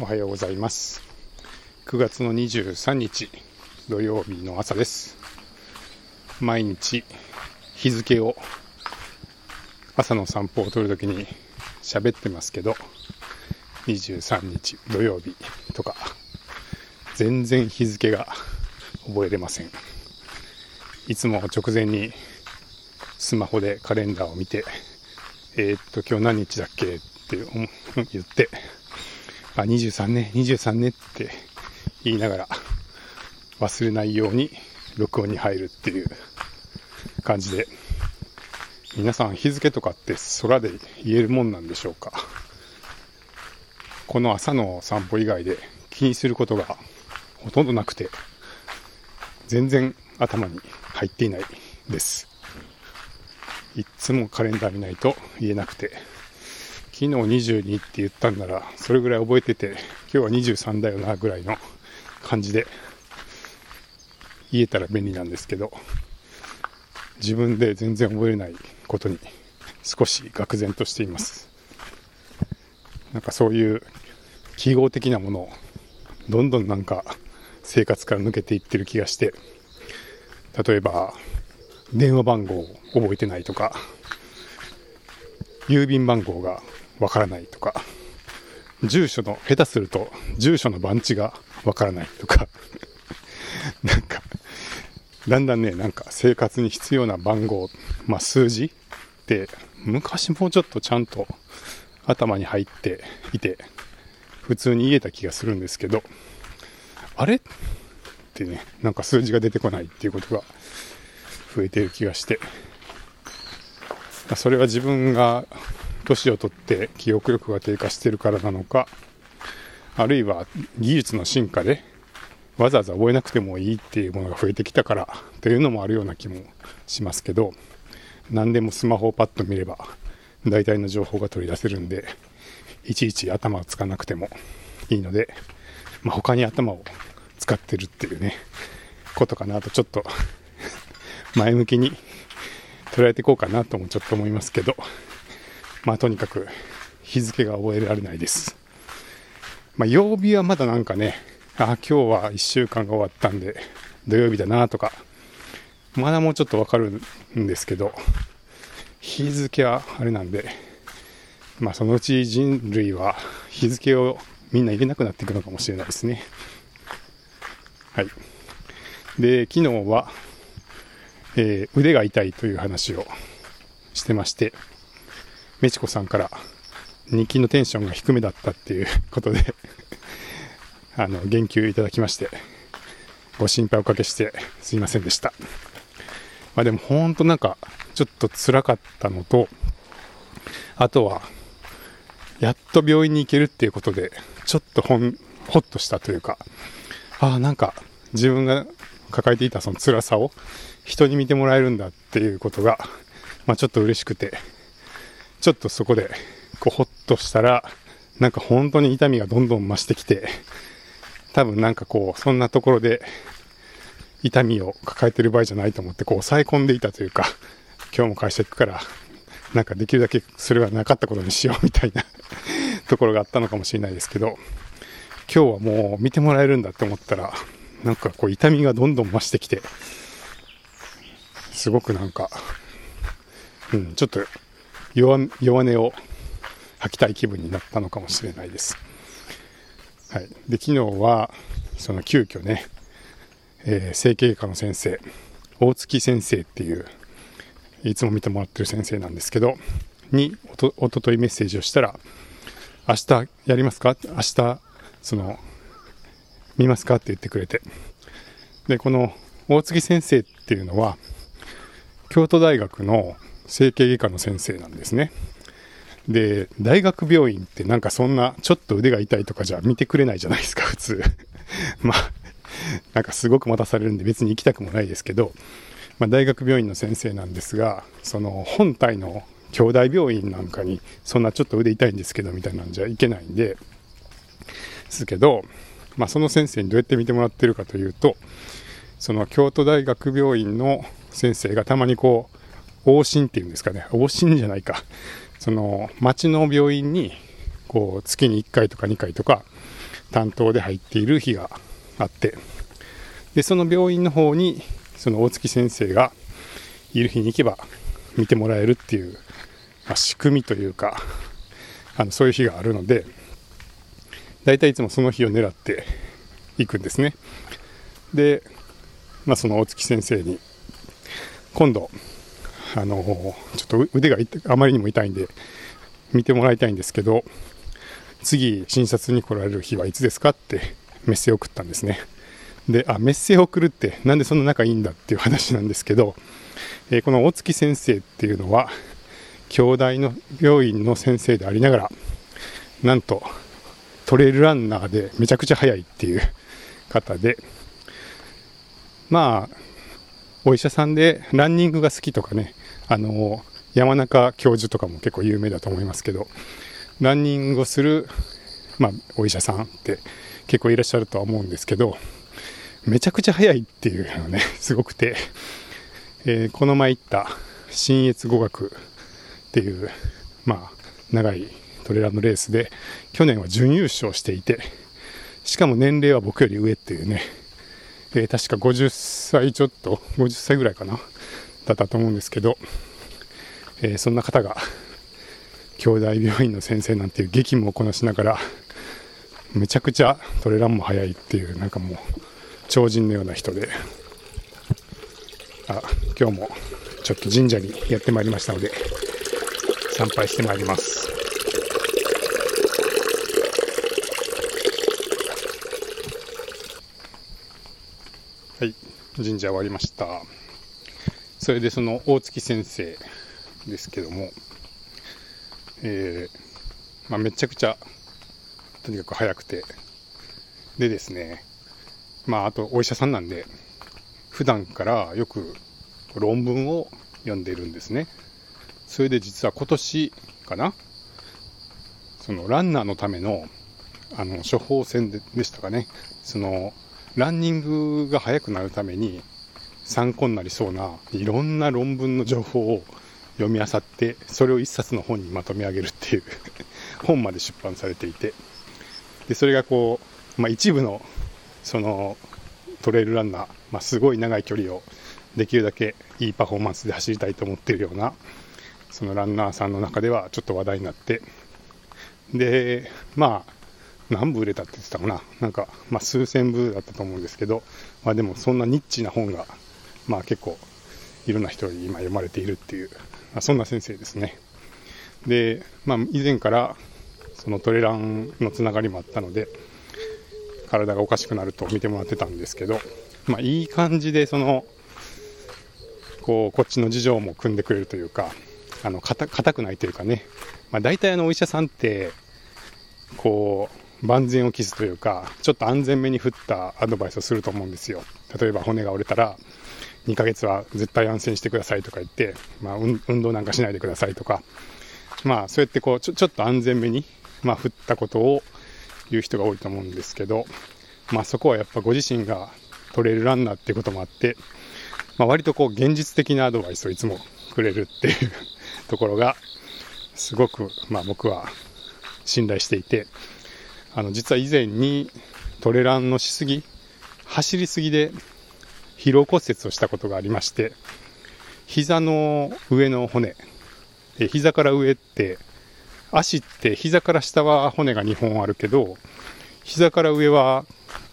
おはようございます。9月の23日土曜日の朝です。毎日日付を朝の散歩を撮るときに喋ってますけど23日土曜日とか全然日付が覚えれません。いつも直前にスマホでカレンダーを見てえー、っと今日何日だっけって言ってあ、23ね、23ねって言いながら忘れないように録音に入るっていう感じで、皆さん日付とかって空で言えるもんなんでしょうか？この朝の散歩以外で気にすることがほとんどなくて、全然頭に入っていないです。いつもカレンダー見ないと言えなくて、昨日22って言ったんなら、それぐらい覚えてて、今日は23だよな、ぐらいの感じで、言えたら便利なんですけど、自分で全然覚えないことに少し愕然としています。なんかそういう記号的なものをどんどんなんか生活から抜けていってる気がして、例えば電話番号を覚えてないとか、郵便番号がわからないとか、住所の、下手すると住所の番地がわからないとか、なんか、だんだんね、なんか生活に必要な番号、まあ数字って昔もうちょっとちゃんと頭に入っていて、普通に言えた気がするんですけど、あれ？ってね、なんか数字が出てこないっていうことが増えてる気がして、それは自分が年を取って記憶力が低下してるからなのか、あるいは技術の進化でわざわざ覚えなくてもいいっていうものが増えてきたからというのもあるような気もしますけど、何でもスマホをパッと見れば大体の情報が取り出せるんで、いちいち頭を使わなくてもいいので、まあ、他に頭を使ってるっていうね、ことかなとちょっと前向きに捉えていこうかなともちょっと思いますけど、まあとにかく日付が覚えられないです。まあ曜日はまだなんかね、あ、今日は1週間が終わったんで土曜日だなとか、まだもうちょっとわかるんですけど、日付はあれなんで、まあそのうち人類は日付をみんな入れなくなっていくのかもしれないですね。はい。で、昨日は、えー、腕が痛いという話をしてまして、メチコさんから日記のテンションが低めだったっていう ことであの、言及いただきまして、ご心配おかけしてすいませんでした。まあでもほんとなんか、ちょっと辛かったのと、あとは、やっと病院に行けるっていうことで、ちょっとほん、ほっとしたというか、ああ、なんか自分が抱えていたその辛さを人に見てもらえるんだっていうことが、まあちょっと嬉しくて、ちょっとそこで、こう、ほっとしたら、なんか本当に痛みがどんどん増してきて、多分なんかこう、そんなところで、痛みを抱えてる場合じゃないと思って、こう、抑え込んでいたというか、今日も会社行くから、なんかできるだけそれはなかったことにしようみたいなところがあったのかもしれないですけど、今日はもう見てもらえるんだって思ったら、なんかこう痛みがどんどん増してきて、すごくなんか、うん、ちょっと弱弱音を吐きたい気分になったのかもしれないです。はい。で、昨日は、その急遽ね、えー、整形外科の先生、大月先生っていう、いつも見てもらってる先生なんですけど、におと、おとといメッセージをしたら、明日やりますか？明日、その、見ますか？って言ってくれて。で、この大月先生っていうのは、京都大学の整形外科の先生なんですね。で、大学病院ってなんかそんな、ちょっと腕が痛いとかじゃ見てくれないじゃないですか、普通。まあ、なんかすごく待たされるんで別に行きたくもないですけど、まあ、大学病院の先生なんですが、その本体の兄弟病院なんかに、そんなちょっと腕痛いんですけど、みたいなんじゃいけないんで、ですけど、まあ、その先生にどうやって見てもらってるかというと、その京都大学病院の先生がたまにこう、往診っていうんですかね、往診じゃないか、その町の病院にこう月に1回とか2回とか担当で入っている日があって。でその病院の方にその大月先生がいる日に行けば見てもらえるっていう、まあ、仕組みというかあのそういう日があるので大体いつもその日を狙って行くんですね。で、まあ、その大月先生に今度あのちょっと腕があまりにも痛いんで見てもらいたいんですけど次診察に来られる日はいつですかってメッセを送ったんですね。であメッセを送るってなんでそんな仲いいんだっていう話なんですけど、えー、この大月先生っていうのは兄弟の病院の先生でありながらなんとトレイルランナーでめちゃくちゃ速いっていう方でまあお医者さんでランニングが好きとかねあの山中教授とかも結構有名だと思いますけどランニングをする、まあ、お医者さんって結構いらっしゃるとは思うんですけどめちゃくちゃ速いっていうのね すごくて、えー、この前行った新越語学っていう、まあ、長いトレーラーのレースで去年は準優勝していてしかも年齢は僕より上っていうね、えー、確か50歳ちょっと50歳ぐらいかなだったと思うんですけど、えー、そんな方が兄弟病院の先生なんていう激務をこなしながらめちゃくちゃトレランも早いっていうなんかもう超人のような人であ今日もちょっと神社にやってまいりましたので参拝してまいります。はい神社終わりました。それでその大月先生ですけどもえー、まあ、めちゃくちゃとにかく早くて。でですねまああとお医者さんなんで普段からよく論文を読んでいるんですね。それで実は今年かなそのランナーのためのあの処方箋ででしたかね。そのランニングが速くなるために参考になりそうないろんな論文の情報を読み漁ってそれを一冊の本にまとめ上げるっていう本まで出版されていてでそれがこう、まあ、一部のそのトレイルランナー、まあ、すごい長い距離をできるだけいいパフォーマンスで走りたいと思ってるようなそのランナーさんの中ではちょっと話題になってでまあ何部売れたって言ってたかななんか、まあ、数千部だったと思うんですけど、まあ、でもそんなニッチな本が、まあ、結構いろんな人に今読まれているっていうまあそんな先生ですね。で、まあ、以前からそのトレランのつながりもあったので、体がおかしくなると見てもらってたんですけど、まあ、いい感じでその、こう、こっちの事情も組んでくれるというか、あの、硬くないというかね、まあ、大体あのお医者さんって、こう、万全を期すというか、ちょっと安全めに振ったアドバイスをすると思うんですよ。例えば骨が折れたら、2ヶ月は絶対安静にしてくださいとか言って、まあ、運動なんかしないでくださいとか、まあ、そうやってこうちょ、ちょっと安全めに、まあ、振ったことを言う人が多いと思うんですけど、まあ、そこはやっぱご自身がトレイルランナーっていうこともあって、まあ、割とこう、現実的なアドバイスをいつもくれるっていうところが、すごく、まあ、僕は信頼していて、あの、実は以前にトレランのしすぎ、走りすぎで疲労骨折をしたことがありまして、膝の上の骨、え膝から上って、足って膝から下は骨が2本あるけど、膝から上は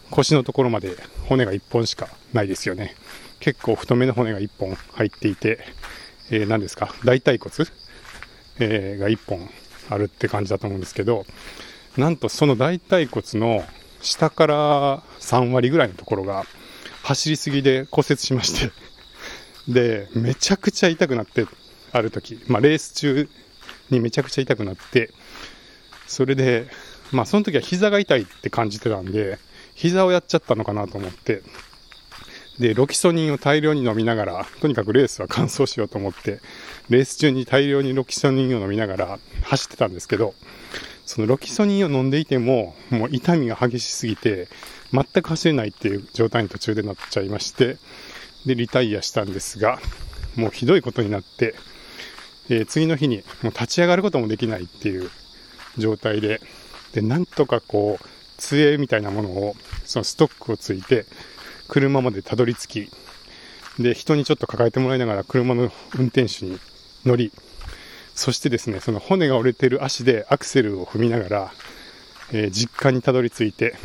腰のところまで骨が1本しかないですよね。結構太めの骨が1本入っていて、えー、何ですか、大腿骨、えー、が1本あるって感じだと思うんですけど、なんとその大腿骨の下から3割ぐらいのところが走りすぎで骨折しまして。で、めちゃくちゃ痛くなって、ある時、まあ、レース中にめちゃくちゃ痛くなって、それで、まあ、その時は膝が痛いって感じてたんで、膝をやっちゃったのかなと思って、で、ロキソニンを大量に飲みながら、とにかくレースは完走しようと思って、レース中に大量にロキソニンを飲みながら走ってたんですけど、そのロキソニンを飲んでいても、もう痛みが激しすぎて、全く走れないっていう状態に途中でなっちゃいまして、で、リタイアしたんですが、もうひどいことになって、えー、次の日にもう立ち上がることもできないっていう状態で、で、なんとかこう、杖みたいなものを、そのストックをついて、車までたどり着き、で、人にちょっと抱えてもらいながら車の運転手に乗り、そしてですね、その骨が折れてる足でアクセルを踏みながら、えー、実家にたどり着いて、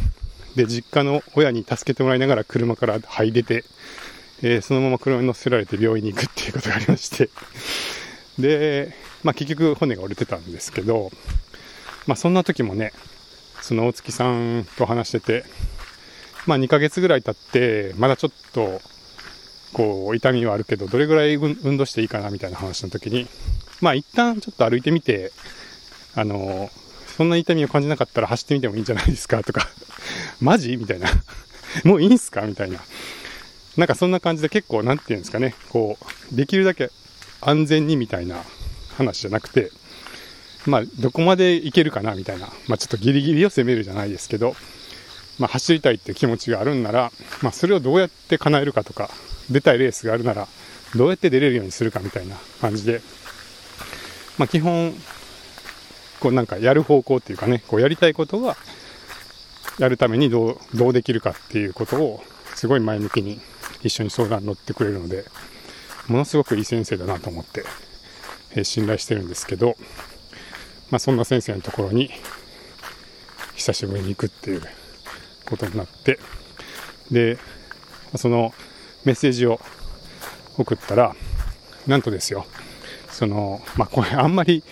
で、実家の親に助けてもらいながら車から這い出て、えー、そのまま車に乗せられて病院に行くっていうことがありまして、で、まあ結局骨が折れてたんですけど、まあそんな時もね、その大月さんと話してて、まあ2ヶ月ぐらい経って、まだちょっと、こう、痛みはあるけど、どれぐらい運動していいかなみたいな話の時に、まあ一旦ちょっと歩いてみて、あの、そんな痛みを感じなかったら走ってみてもいいんじゃないですかとか、マジ？みたいな。もういいんすか？みたいな。なんかそんな感じで結構、なんていうんですかね、こう、できるだけ安全にみたいな話じゃなくて、まあ、どこまでいけるかなみたいな、まあ、ちょっとギリギリを攻めるじゃないですけど、まあ、走りたいって気持ちがあるんなら、まあ、それをどうやって叶えるかとか、出たいレースがあるなら、どうやって出れるようにするかみたいな感じで、まあ、基本、こうなんかやる方向っていうかね、こうやりたいことは、やるためにどう、どうできるかっていうことを、すごい前向きに一緒に相談に乗ってくれるので、ものすごくいい先生だなと思って、え、信頼してるんですけど、まあ、そんな先生のところに久しぶりに行くっていうことになってでそのメッセージを送ったらなんとですよそのまあこれあんまり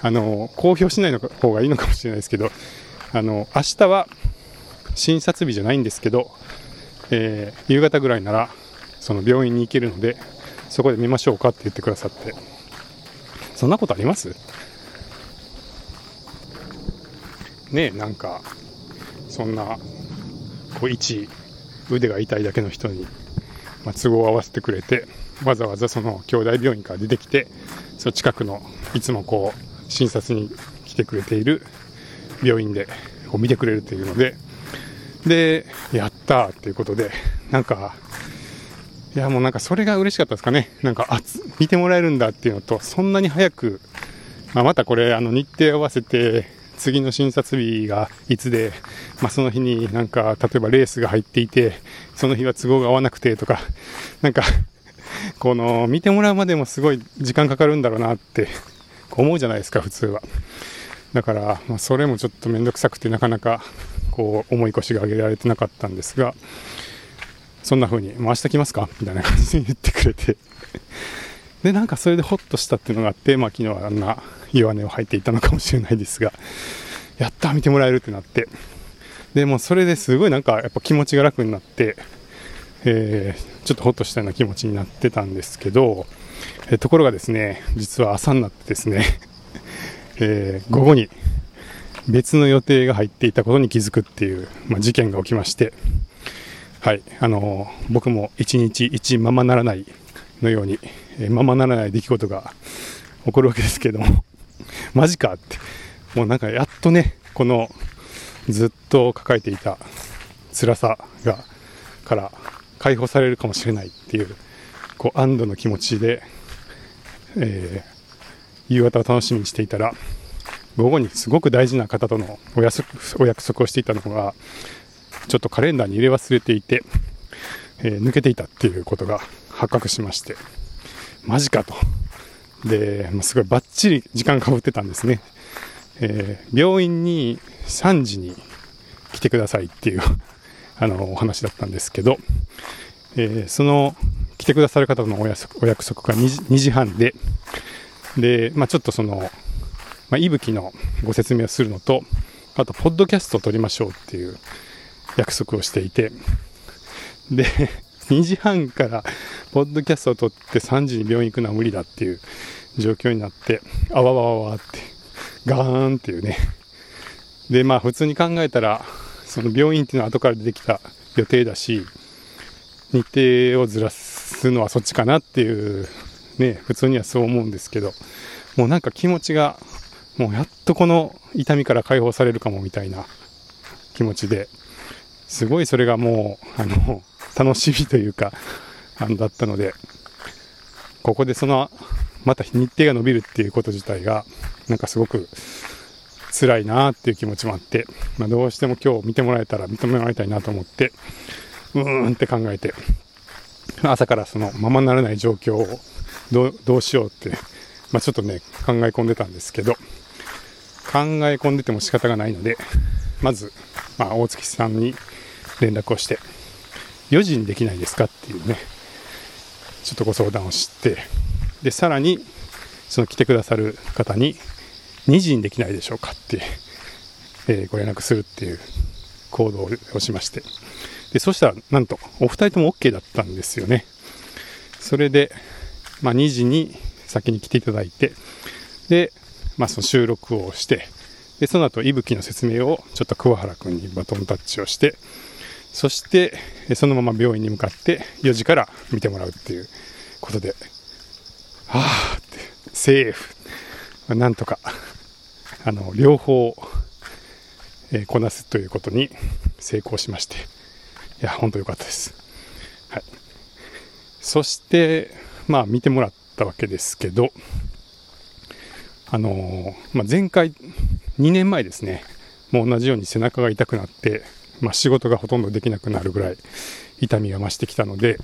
あの公表しないの方がいいのかもしれないですけどあの明日は診察日じゃないんですけど、えー、夕方ぐらいならその病院に行けるのでそこで見ましょうかって言ってくださって。そんなことあります？ねえなんかそんなこう一腕が痛いだけの人に、まあ、都合を合わせてくれてわざわざその兄弟病院から出てきてその近くのいつもこう診察に来てくれている病院でこう見てくれるというのででやったっていうことでなんかいやもうなんかそれが嬉しかったですかね。なんかあ見てもらえるんだっていうのとそんなに早く、まあ、またこれあの日程合わせて次の診察日がいつで、まあ、その日になんか、例えばレースが入っていて、その日は都合が合わなくてとか、なんか、この、見てもらうまでもすごい時間かかるんだろうなって思うじゃないですか、普通は。だから、まあ、それもちょっとめんどくさくてなかなか、こう、重い腰が上げられてなかったんですが、そんな風に、もう明日来ますか？みたいな感じで言ってくれて。で、なんかそれでホッとしたっていうのがあって、まあ昨日はあんな弱音を吐いていたのかもしれないですが、やった見てもらえるってなって、で、もそれですごいなんかやっぱ気持ちが楽になって、えー、ちょっとホッとしたような気持ちになってたんですけど、え、ところがですね、実は朝になってですね、えー、午後に別の予定が入っていたことに気づくっていう、まあ、事件が起きまして、はい、あの僕も一日一ままならないのように、えままならない出来事が起こるわけですけども、マジかって、もうなんかやっとね、このずっと抱えていた辛さが、から解放されるかもしれないっていう、こう安堵の気持ちで、えー、夕方を楽しみにしていたら、午後にすごく大事な方とのお約束をしていたのが、ちょっとカレンダーに入れ忘れていて、えー、抜けていたっていうことが発覚しまして、マジかと。で、まあ、すごいバッチリ時間かぶってたんですね。えー、病院に3時に来てくださいっていうあの、お話だったんですけど、えー、その、来てくださる方のお約束が 2, 時 ,2 時半で、で、まあ、ちょっとその、まあ、いぶきのご説明をするのと、あと、ポッドキャストを撮りましょうっていう約束をしていて、で、2時半からポッドキャストを撮って3時に病院行くのは無理だっていう状況になって、あわわわわって、ガーンっていうね。で、まあ普通に考えたら、その病院っていうのは後から出てきた予定だし、日程をずらすすのはそっちかなっていう、ね、普通にはそう思うんですけど、もうなんか気持ちが、もうやっとこの痛みから解放されるかもみたいな気持ちで、すごいそれがもう、あの、楽しみというか、あの、だったので、ここでその、また日程が伸びるっていうこと自体が、なんかすごく、辛いなっていう気持ちもあって、まあ、どうしても今日見てもらえたら認められたいなと思って、うーんって考えて、朝からそのままならない状況をどうしようって、まあ、ちょっとね、考え込んでたんですけど、考え込んでても仕方がないので、まず、まあ、大月さんに連絡をして、4時にできないですかっていうね、ちょっとご相談をして、で、さらに、その来てくださる方に、2時にできないでしょうかって、えー、ご連絡するっていう行動をしまして、で、そしたら、なんと、お二人とも OK だったんですよね。それで、まあ、2時に先に来ていただいて、で、まあ、その収録をして、で、その後、いぶきの説明をちょっと桑原くんにバトンタッチをして、そして、そのまま病院に向かって4時から見てもらうっていうことで、はぁって、セーフ。なんとか、あの、両方、えー、こなすということに成功しまして、いや、本当良かったです。はい。そして、まあ、見てもらったわけですけど、あのー、まあ、前回、2年前ですね、もう同じように背中が痛くなって、まあ、仕事がほとんどできなくなるぐらい痛みが増してきたので、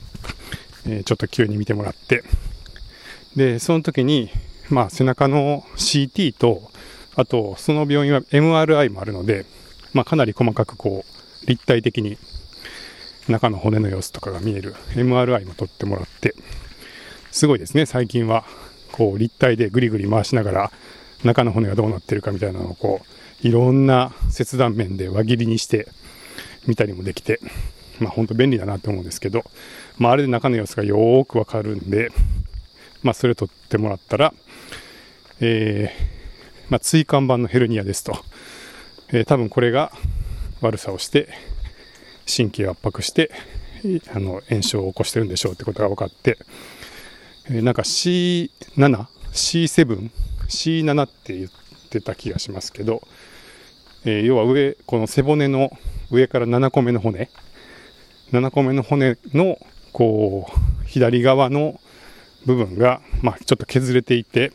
えー、ちょっと急に見てもらって、で、その時に、まあ、背中の CT と、あと、その病院は MRI もあるので、まあ、かなり細かくこう、立体的に中の骨の様子とかが見える MRI も撮ってもらって、すごいですね、最近は。こう、立体でぐりぐり回しながら、中の骨がどうなってるかみたいなのをこう、いろんな切断面で輪切りにして見たりもできて、まあ本当便利だなと思うんですけど、まああれで中の様子がよーくわかるんで、まあそれ撮ってもらったら、えー、まあ椎間板のヘルニアですと、えー、多分これが悪さをして、神経を圧迫して、あの炎症を起こしてるんでしょうってことが分かって、え、なんか C7、C7、C7 って言ってた気がしますけど、えー、要は上、この背骨の上から7個目の骨、7個目の骨の、こう、左側の部分が、まあ、ちょっと削れていて、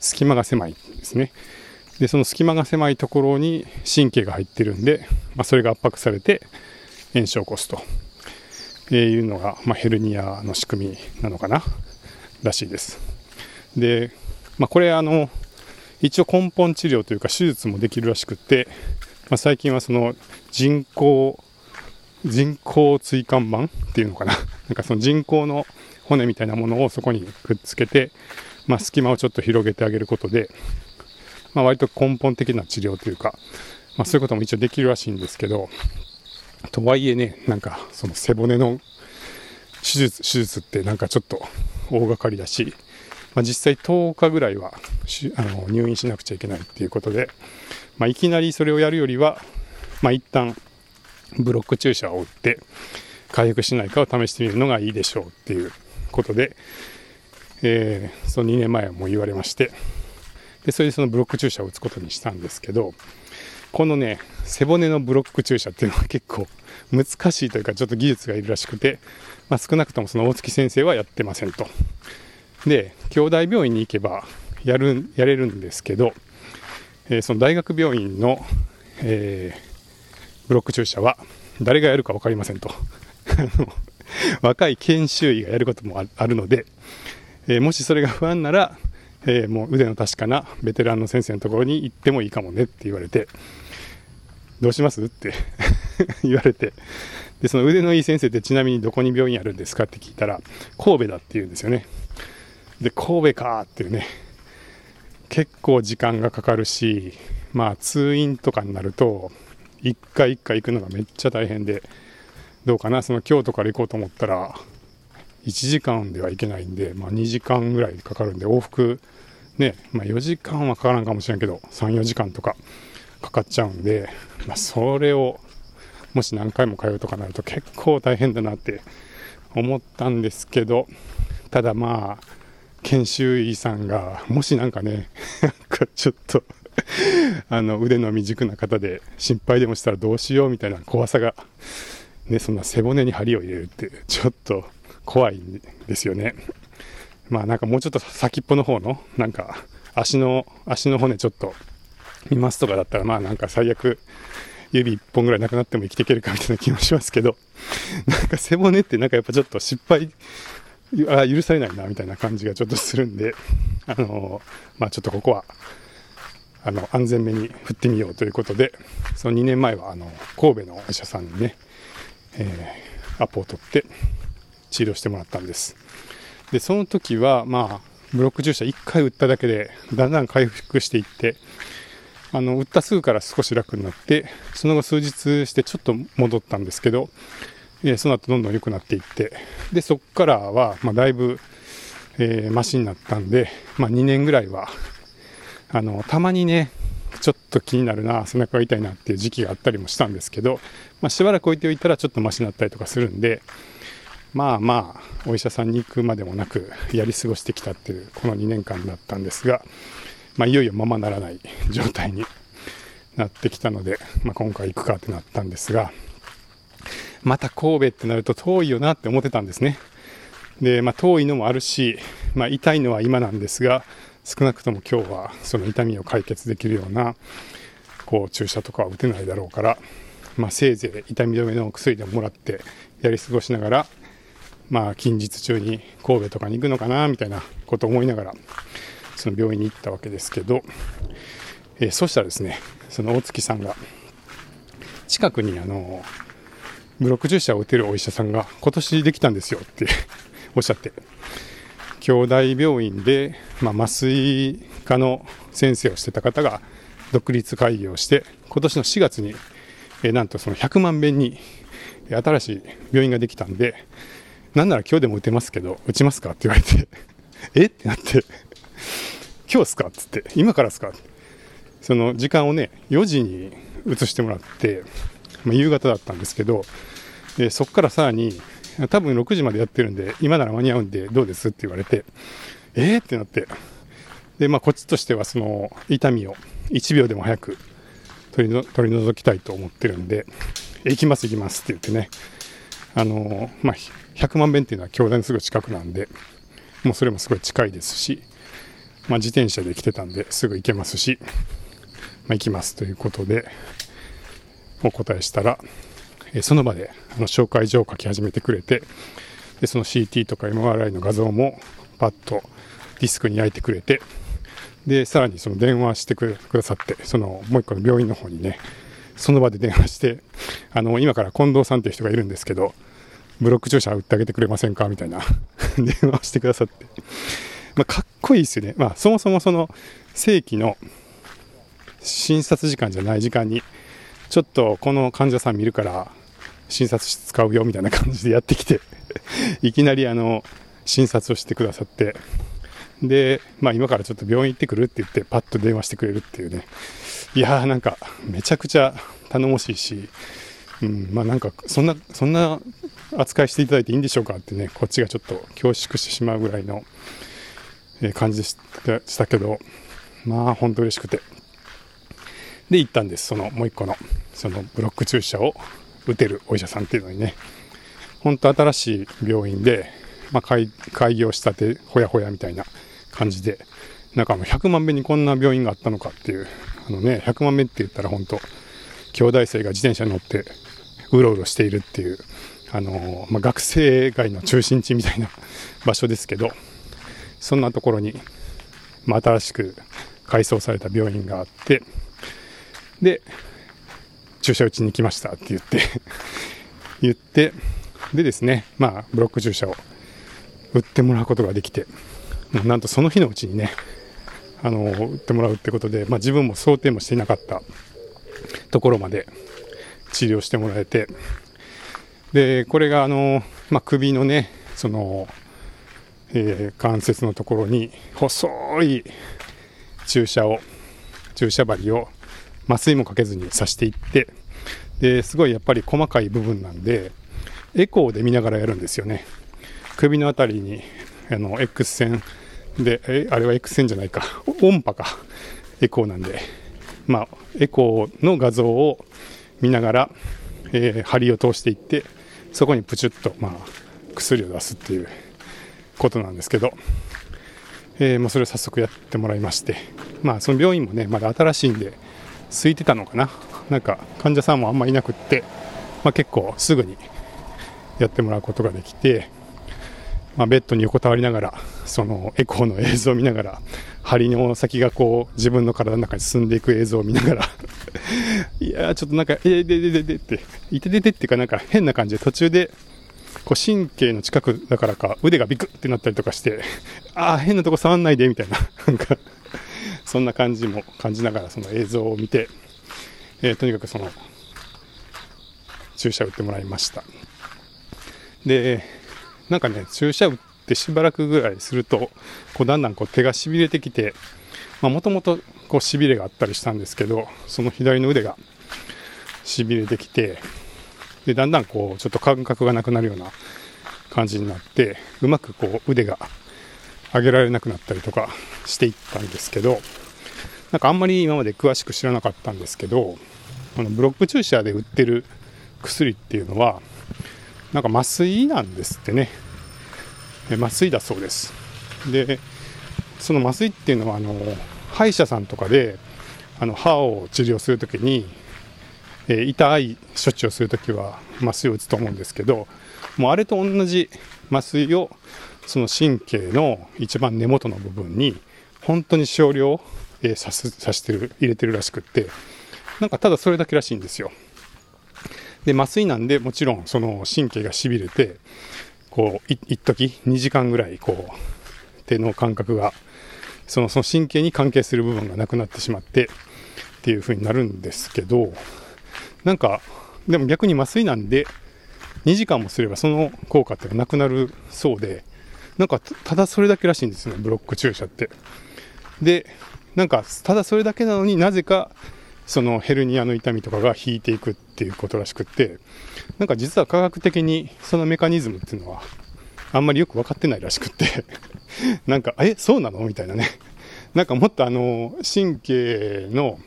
隙間が狭いですね。で、その隙間が狭いところに神経が入ってるんで、まあ、それが圧迫されて炎症を起こすというのが、まあ、ヘルニアの仕組みなのかならしいです。で、まあ、これあの、一応根本治療というか手術もできるらしくて、まあ、最近はその人工、人工椎間板っていうのかな？なんかその人工の骨みたいなものをそこにくっつけて、まあ、隙間をちょっと広げてあげることで、まあ、割と根本的な治療というか、まあ、そういうことも一応できるらしいんですけど、とはいえね、なんかその背骨の手術、手術ってなんかちょっと大掛かりだし、まあ、実際10日ぐらいはあの入院しなくちゃいけないっていうことで、まあ、いきなりそれをやるよりは、まあ、一旦ブロック注射を打って回復しないかを試してみるのがいいでしょうっていうことで、えー、その2年前も言われましてでそれでそのブロック注射を打つことにしたんですけどこのね背骨のブロック注射っていうのは結構難しいというかちょっと技術がいるらしくて、まあ、少なくともその大月先生はやってませんと。で兄弟病院に行けばやるやれるんですけど、えー、その大学病院の、えー、ブロック注射は誰がやるか分かりませんと。若い研修医がやることもあるので、えー、もしそれが不安なら、え、もう腕の確かなベテランの先生のところに行ってもいいかもねって言われて、どうします？って 言われて、で、その腕のいい先生ってちなみにどこに病院あるんですか？って聞いたら、神戸だって言うんですよね。で、神戸かっていうね、結構時間がかかるし、まあ通院とかになると、一回一回行くのがめっちゃ大変で、どうかな、その京都から行こうと思ったら、1時間では行けないんで、まあ2時間ぐらいかかるんで、往復、ね、まあ4時間はかからんかもしれんけど、3、4時間とか。かかっちゃうんで、まあそれを、もし何回も通うとかなると結構大変だなって思ったんですけど、ただまあ、研修医さんが、もしなんかね、なんかちょっとあの、腕の未熟な方で心配でもしたらどうしようみたいな怖さが、ね、そんな背骨に針を入れるって、ちょっと怖いんですよね。まあなんかもうちょっと先っぽの方の、なんか足の、足の骨ちょっと見ますとかだったら、まあなんか最悪、指1本ぐらいなくなっても生きていけるかみたいな気もしますけど、なんか背骨ってなんかやっぱちょっと失敗、あ許されないなみたいな感じがちょっとするんで、あのまあちょっとここは、あの、安全めに振ってみようということで、その2年前は、あの、神戸のお医者さんにね、えー、アポを取って治療してもらったんです。で、その時は、まあ、ブロック注射1回打っただけで、だんだん回復していって、あの、打ったすぐから少し楽になって、その後数日してちょっと戻ったんですけど、えー、その後どんどん良くなっていって、で、そこからは、まあ、だいぶ、えー、マシになったんで、まあ、2年ぐらいは、あの、たまにね、ちょっと気になるな、背中が痛いなっていう時期があったりもしたんですけど、まあ、しばらく置いておいたらちょっとマシになったりとかするんで、まあまあ、お医者さんに行くまでもなく、やり過ごしてきたっていう、この2年間だったんですが、まあ、いよいよままならない 状態になってきたので、まあ、今回行くかってなったんですが、また神戸ってなると遠いよなって思ってたんですね。で、まあ、遠いのもあるし、まあ、痛いのは今なんですが、少なくとも今日はその痛みを解決できるようなこう注射とかは打てないだろうから、まあ、せいぜい痛み止めの薬でもらってやり過ごしながら、まあ、近日中に神戸とかに行くのかなみたいなことを思いながらその病院に行ったわけですけど、えー、そしたらですねその大月さんが近くにあのブロック注射を打てるお医者さんが今年できたんですよっておっしゃって兄弟病院で、まあ、麻酔科の先生をしてた方が独立会議をして、今年の4月に、えなんとその100万遍に新しい病院ができたんで、なんなら今日でも打てますけど、打ちますかって言われてえ？ってなって今日っすか？っつって、今からっすか？その時間をね、4時に移してもらって、まあ、夕方だったんですけど、でそこからさらに多分6時までやってるんで、今なら間に合うんでどうです？って言われて、えー？ってなって。で、まあこっちとしてはその痛みを1秒でも早く取り取り除きたいと思ってるんで、行きます行きますって言ってね、あのまあ100万遍っていうのは京大のすぐ近くなんで、もうそれもすごい近いですし、まあ自転車で来てたんですぐ行けますし、まあ行きますということで、お答えしたら、えその場であの紹介状を書き始めてくれてでその CT とか MRI の画像もパッとディスクに焼いてくれてでさらにその電話してくださってそのもう一個の病院の方にねその場で電話してあの今から近藤さんっていう人がいるんですけどブロック注射打ってあげてくれませんか？みたいな 電話をしてくださって、まあ、かっこいいですよね、まあ、そもそもその正規の診察時間じゃない時間にちょっとこの患者さん見るから診察室使うよみたいな感じでやってきて いきなりあの診察をしてくださってで、まあ、今からちょっと病院行ってくるって言ってパッと電話してくれるっていうね。いやーなんかめちゃくちゃ頼もしいし、うん、まあなんかそんなそんな扱いしていただいていいんでしょうかってねこっちがちょっと恐縮してしまうぐらいの感じでしたけどまあ本当嬉しくて。で行ったんです。そのもう一個のそのブロック注射を打てるお医者さんっていうのにね。本当新しい病院で、まあ、開開業したてほやほやみたいな感じでなんかもう100万目にこんな病院があったのかっていうあのね100万目って言ったら本当兄弟生が自転車に乗ってうろうろしているっていうあのまあ、学生街の中心地みたいな場所ですけどそんなところに、まあ、新しく改装された病院があってで、注射打ちに来ましたって言って 言って、でですね、まあ、ブロック注射を打ってもらうことができて、もうなんとその日のうちにね、あの、打ってもらうってことで、まあ自分も想定もしていなかったところまで治療してもらえて、で、これがあの、まあ首のね、その、えー、関節のところに細い注射を、注射針を麻酔もかけずに刺していってですごいやっぱり細かい部分なんでエコーで見ながらやるんですよね。首の辺りにあの X 線でえあれは X 線じゃないか。音波か。エコーなんで。まあエコーの画像を見ながら、えー、針を通していってそこにプチュッと、まあ、薬を出すっていうことなんですけど、えー、もうそれを早速やってもらいましてまあその病院もねまだ新しいんで空いてたのかな？なんか患者さんもあんまいなくって、まあ、結構すぐにやってもらうことができて、まあ、ベッドに横たわりながらそのエコーの映像を見ながら針の先がこう自分の体の中に進んでいく映像を見ながら いやーちょっとなんかえー、ででででっていてででっていうかなんか変な感じで途中でこう神経の近くだからか腕がビクってなったりとかして ああ変なとこ触んないでみたいな なんかそんな感じも感じながらその映像を見て、えー、とにかくその注射打ってもらいました。でなんかね注射打ってしばらくぐらいするとこうだんだんこう手がしびれてきてもともとしびれがあったりしたんですけどその左の腕がしびれてきてでだんだんこうちょっと感覚がなくなるような感じになってうまくこう腕が上げられなくなったりとかしていったんですけどなんかあんまり今まで詳しく知らなかったんですけどあのブロック注射で売ってる薬っていうのはなんか麻酔なんですってね。麻酔だそうです。でその麻酔っていうのはあの歯医者さんとかであの歯を治療するときに、えー、痛い処置をするときは麻酔を打つと思うんですけどもうあれと同じ麻酔をその神経の一番根元の部分に本当に少量、えー、刺す刺してる入れてるらしくってなんかただそれだけらしいんですよ。で麻酔なんでもちろんその神経がしびれてこう一時2時間ぐらいこう手の感覚がそのその神経に関係する部分がなくなってしまってっていう風になるんですけどなんかでも逆に麻酔なんで2時間もすればその効果ってなくなるそうでなんかただそれだけらしいんですねブロック注射って。でなんかただそれだけなのになぜかそのヘルニアの痛みとかが引いていくっていうことらしくってなんか実は科学的にそのメカニズムっていうのはあんまりよく分かってないらしくって なんかえそうなの？みたいなね。なんかもっとあの神経の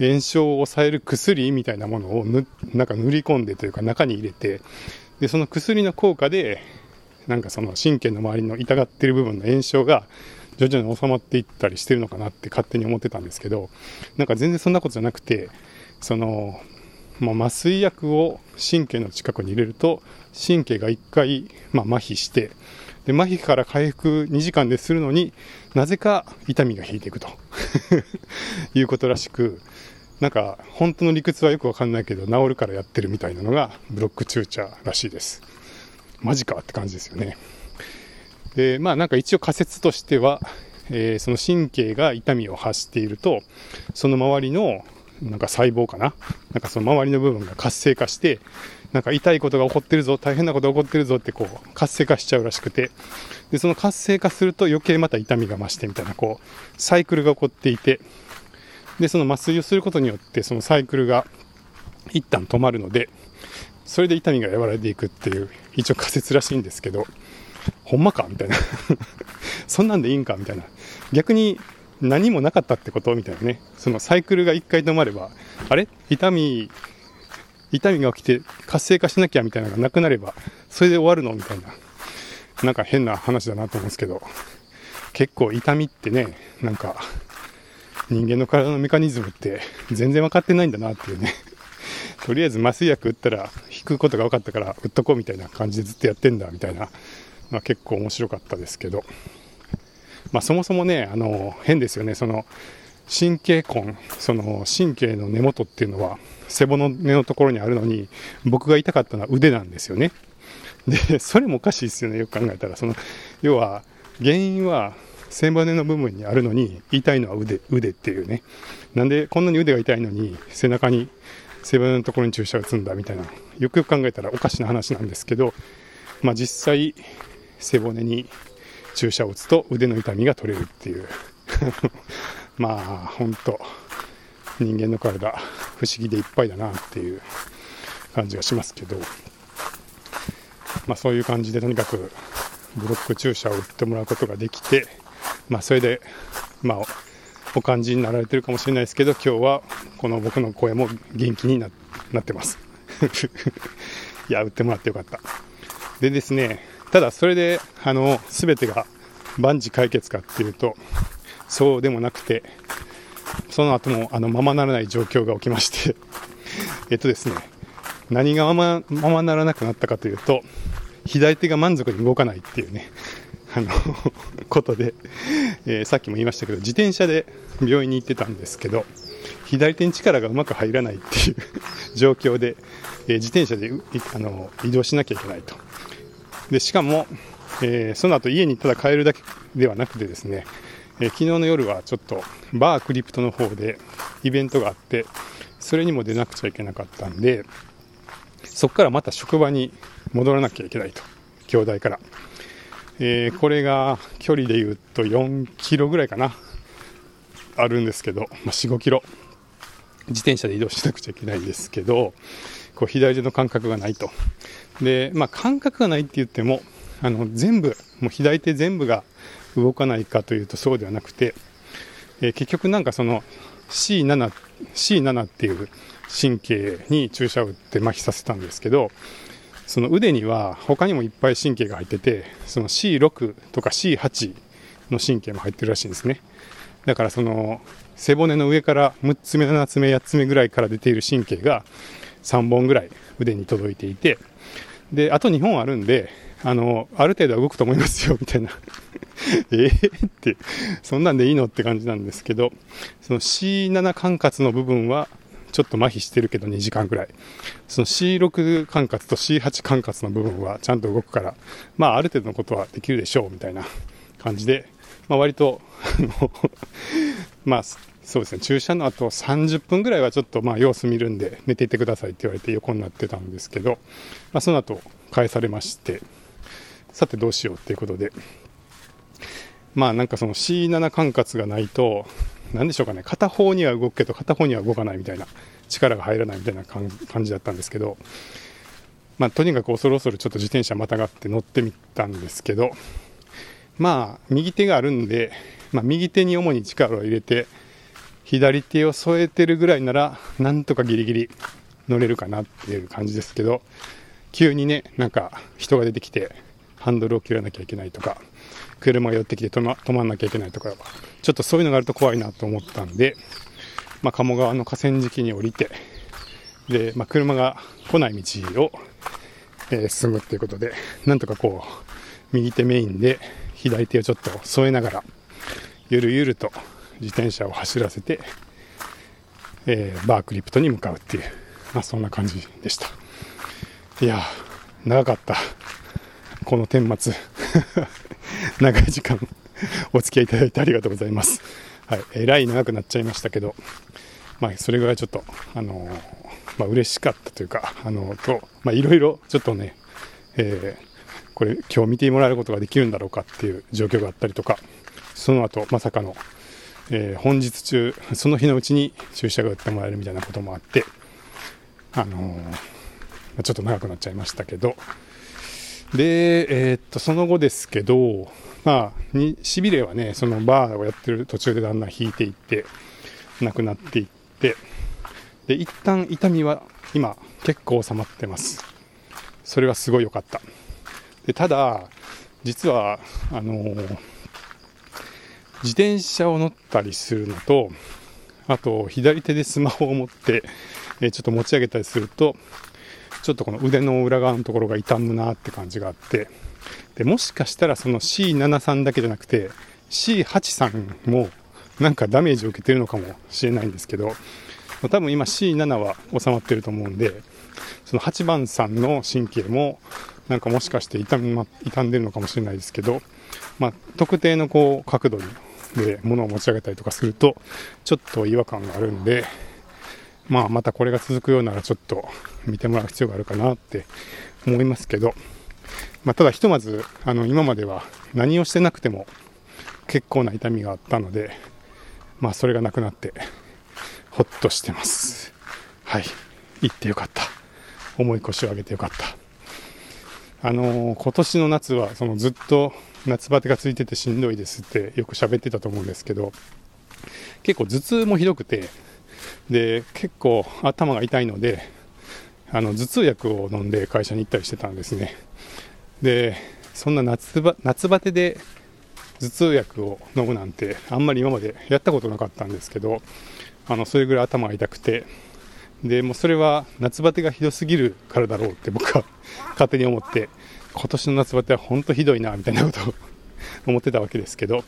炎症を抑える薬みたいなものをぬなんか塗り込んでというか中に入れてでその薬の効果でなんかその神経の周りの痛がってる部分の炎症が徐々に収まっていったりしてるのかなって勝手に思ってたんですけどなんか全然そんなことじゃなくてその、まあ、麻酔薬を神経の近くに入れると神経が1回、まあ、麻痺してで麻痺から回復2時間でするのになぜか痛みが引いていくと いうことらしくなんか本当の理屈はよくわかんないけど治るからやってるみたいなのがブロック注射らしいです。マジかって感じですよね。で、まあなんか一応仮説としては、えー、その神経が痛みを発していると、その周りのなんか細胞かな？なんかその周りの部分が活性化して、なんか痛いことが起こってるぞ、大変なことが起こってるぞってこう活性化しちゃうらしくて、で、その活性化すると余計また痛みが増してみたいな、こう、サイクルが起こっていて、で、その麻酔をすることによって、そのサイクルが一旦止まるので、それで痛みが和らいでいくっていう一応仮説らしいんですけどほんまかみたいな。そんなんでいいんかみたいな。逆に何もなかったってことみたいなね。そのサイクルが1回止まればあれ？痛み痛みが起きて活性化しなきゃみたいなのがなくなればそれで終わるのみたいな。なんか変な話だなと思うんですけど。結構痛みってねなんか人間の体のメカニズムって全然分かってないんだなっていうね。とりあえず麻酔薬打ったら引くことが分かったから打っとこうみたいな感じでずっとやってんだみたいな、まあ、結構面白かったですけど、まあ、そもそもねあの変ですよね。その神経根その神経の根元っていうのは背骨のところにあるのに僕が痛かったのは腕なんですよね。でそれもおかしいですよね。よく考えたら。その要は原因は背骨の部分にあるのに痛いのは腕腕っていうね。なんでこんなに腕が痛いのに背中に背骨のところに注射を打つんだみたいな。よくよく考えたらおかしな話なんですけど、まあ、実際背骨に注射を打つと腕の痛みが取れるっていう。まあ本当人間の体不思議でいっぱいだなっていう感じがしますけど、まあ、そういう感じでとにかくブロック注射を打ってもらうことができて、まあ、それで、まあ、お感じになられてるかもしれないですけど、今日はこの僕の声も元気になってます。いや、売ってもらってよかった。でですね、ただそれで、あの、すべてが万事解決かっていうと、そうでもなくて、その後もあのままならない状況が起きまして えっとですね何がまままならなくなったかというと左手が満足に動かないっていうね あの ことで、えー、さっきも言いましたけど自転車で病院に行ってたんですけど左手に力がうまく入らないっていう状況で、えー、自転車であの移動しなきゃいけないと。でしかも、えー、その後家にただ帰るだけではなくてですね、え昨日の夜はちょっとバークリプトの方でイベントがあってそれにも出なくちゃいけなかったんでそこからまた職場に戻らなきゃいけないと兄弟から、えー、これが距離で言うと4キロぐらいかなあるんですけど、まあ、4 5キロ。自転車で移動しなくちゃいけないんですけどこう左手の感覚がないと。で、まあ、感覚がないって言ってもあの全部もう左手全部が動かないかというとそうではなくて、えー、結局なんかその C7, C7 っていう神経に注射を打って麻痺させたんですけどその腕には他にもいっぱい神経が入っててその C6 とか C8 の神経も入ってるらしいんですね。だからその背骨の上から6つ目7つ目8つ目ぐらいから出ている神経が3本ぐらい腕に届いていてであと2本あるんであのある程度は動くと思いますよみたいな。えー？って、そんなんでいいのって感じなんですけど、その C7 管轄の部分は、ちょっと麻痺してるけど2時間くらい。その C6 管轄と C8 管轄の部分はちゃんと動くから、まあある程度のことはできるでしょうみたいな感じで、まあ割と まあそうですね、注射の後30分ぐらいはちょっとまあ様子見るんで寝ていてくださいって言われて横になってたんですけど、まあその後返されまして、さてどうしようっていうことで、まあなんかその C7 管轄がないと、何でしょうかね、片方には動くけど片方には動かないみたいな、力が入らないみたいな感じだったんですけど、まあとにかく恐る恐るちょっと自転車またがって乗ってみたんですけど、まあ右手があるんで、まあ右手に主に力を入れて、左手を添えてるぐらいなら、なんとかギリギリ乗れるかなっていう感じですけど、急にね、なんか人が出てきて、ハンドルを切らなきゃいけないとか、車が寄ってきて止ま止まんなきゃいけないとか、ちょっとそういうのがあると怖いなと思ったんで、まあ、鴨川の河川敷に降りて、で、まあ、車が来ない道を、えー、進むっていうことで、なんとかこう、右手メインで左手をちょっと添えながら、ゆるゆると自転車を走らせて、えー、バークリプトに向かうっていう、まあ、そんな感じでした。いや長かった。この顛末。長い時間お付き合いいただいてありがとうございます。はい、えらい長くなっちゃいましたけど、まあ、それぐらいちょっと、あのー、まあ、嬉しかったというか、あのー、と、まあ、いろいろちょっとね、えー、これ今日見てもらえることができるんだろうかっていう状況があったりとか、その後、まさかの、えー、本日中、その日のうちに注射が打ってもらえるみたいなこともあって、あのー、ちょっと長くなっちゃいましたけど、で、えー、っと、その後ですけど、まあ、しびれはね、そのバーをやってる途中でだんだん引いていって、なくなっていって、で、一旦痛みは今結構収まってます。それはすごい良かった。で、ただ、実は、あのー、自転車を乗ったりするのと、あと、左手でスマホを持って、えー、ちょっと持ち上げたりすると、ちょっとこの腕の裏側のところが痛むなって感じがあって、で、もしかしたらその C73 だけじゃなくて、C83 もなんかダメージを受けてるのかもしれないんですけど、多分今 C7 は収まってると思うんで、その8番さんの神経もなんかもしかして痛,、ま、痛んでるのかもしれないですけど、まあ、特定のこう角度で物を持ち上げたりとかすると、ちょっと違和感があるんで、まあ、またこれが続くようならちょっと見てもらう必要があるかなって思いますけど、まあ、ただひとまずあの今までは何をしてなくても結構な痛みがあったので、まあ、それがなくなってほっとしてます。はい。行ってよかった。重い腰を上げてよかった。あのー、今年の夏はそのずっと夏バテがついててしんどいですってよく喋ってたと思うんですけど結構頭痛もひどくてで結構頭が痛いのであの頭痛薬を飲んで会社に行ったりしてたんですね。でそんな夏バ夏バテで頭痛薬を飲むなんてあんまり今までやったことなかったんですけどあのそれぐらい頭が痛くてでもうそれは夏バテがひどすぎるからだろうって僕は 勝手に思って今年の夏バテは本当ひどいなみたいなことを思ってたわけですけど、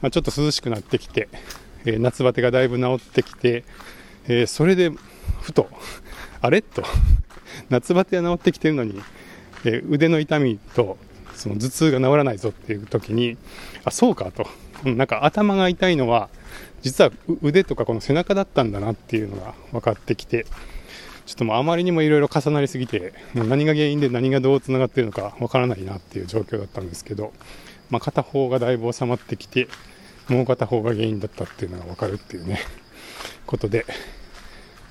まあ、ちょっと涼しくなってきて、えー、夏バテがだいぶ治ってきて、えー、それでふとあれ？と 夏バテは治ってきてるのに、えー、腕の痛みとその頭痛が治らないぞっていう時にあそうかと。なんか頭が痛いのは実は腕とかこの背中だったんだなっていうのが分かってきてちょっともうあまりにもいろいろ重なりすぎてもう何が原因で何がどうつながってるのか分からないなっていう状況だったんですけど、まあ、片方がだいぶ収まってきてもう片方が原因だったっていうのが分かるっていうねことで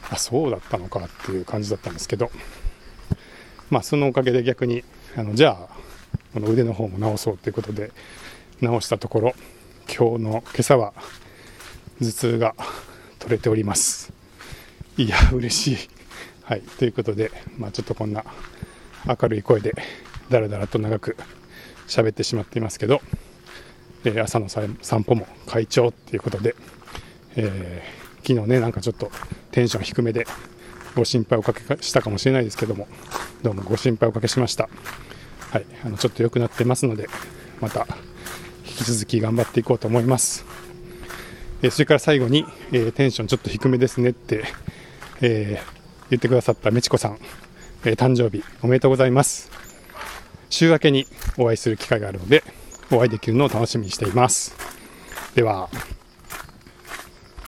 あそうだったのかっていう感じだったんですけどまあそのおかげで逆にあのじゃあこの腕の方も直そうということで直したところ今日の今朝は頭痛が取れております。いや嬉しい。はい。ということでまあちょっとこんな明るい声でだらだらと長く喋ってしまっていますけど、えー、朝の散歩も快調っていうことで、えー、昨日ねなんかちょっとテンション低めでご心配おかけしたかもしれないですけどもどうもご心配おかけしましたはい、あのちょっと良くなってますので、また引き続き頑張っていこうと思います。えそれから最後に、えー、テンションちょっと低めですねって、えー、言ってくださっためちこさん、え、誕生日おめでとうございます。週明けにお会いする機会があるので、お会いできるのを楽しみにしています。では。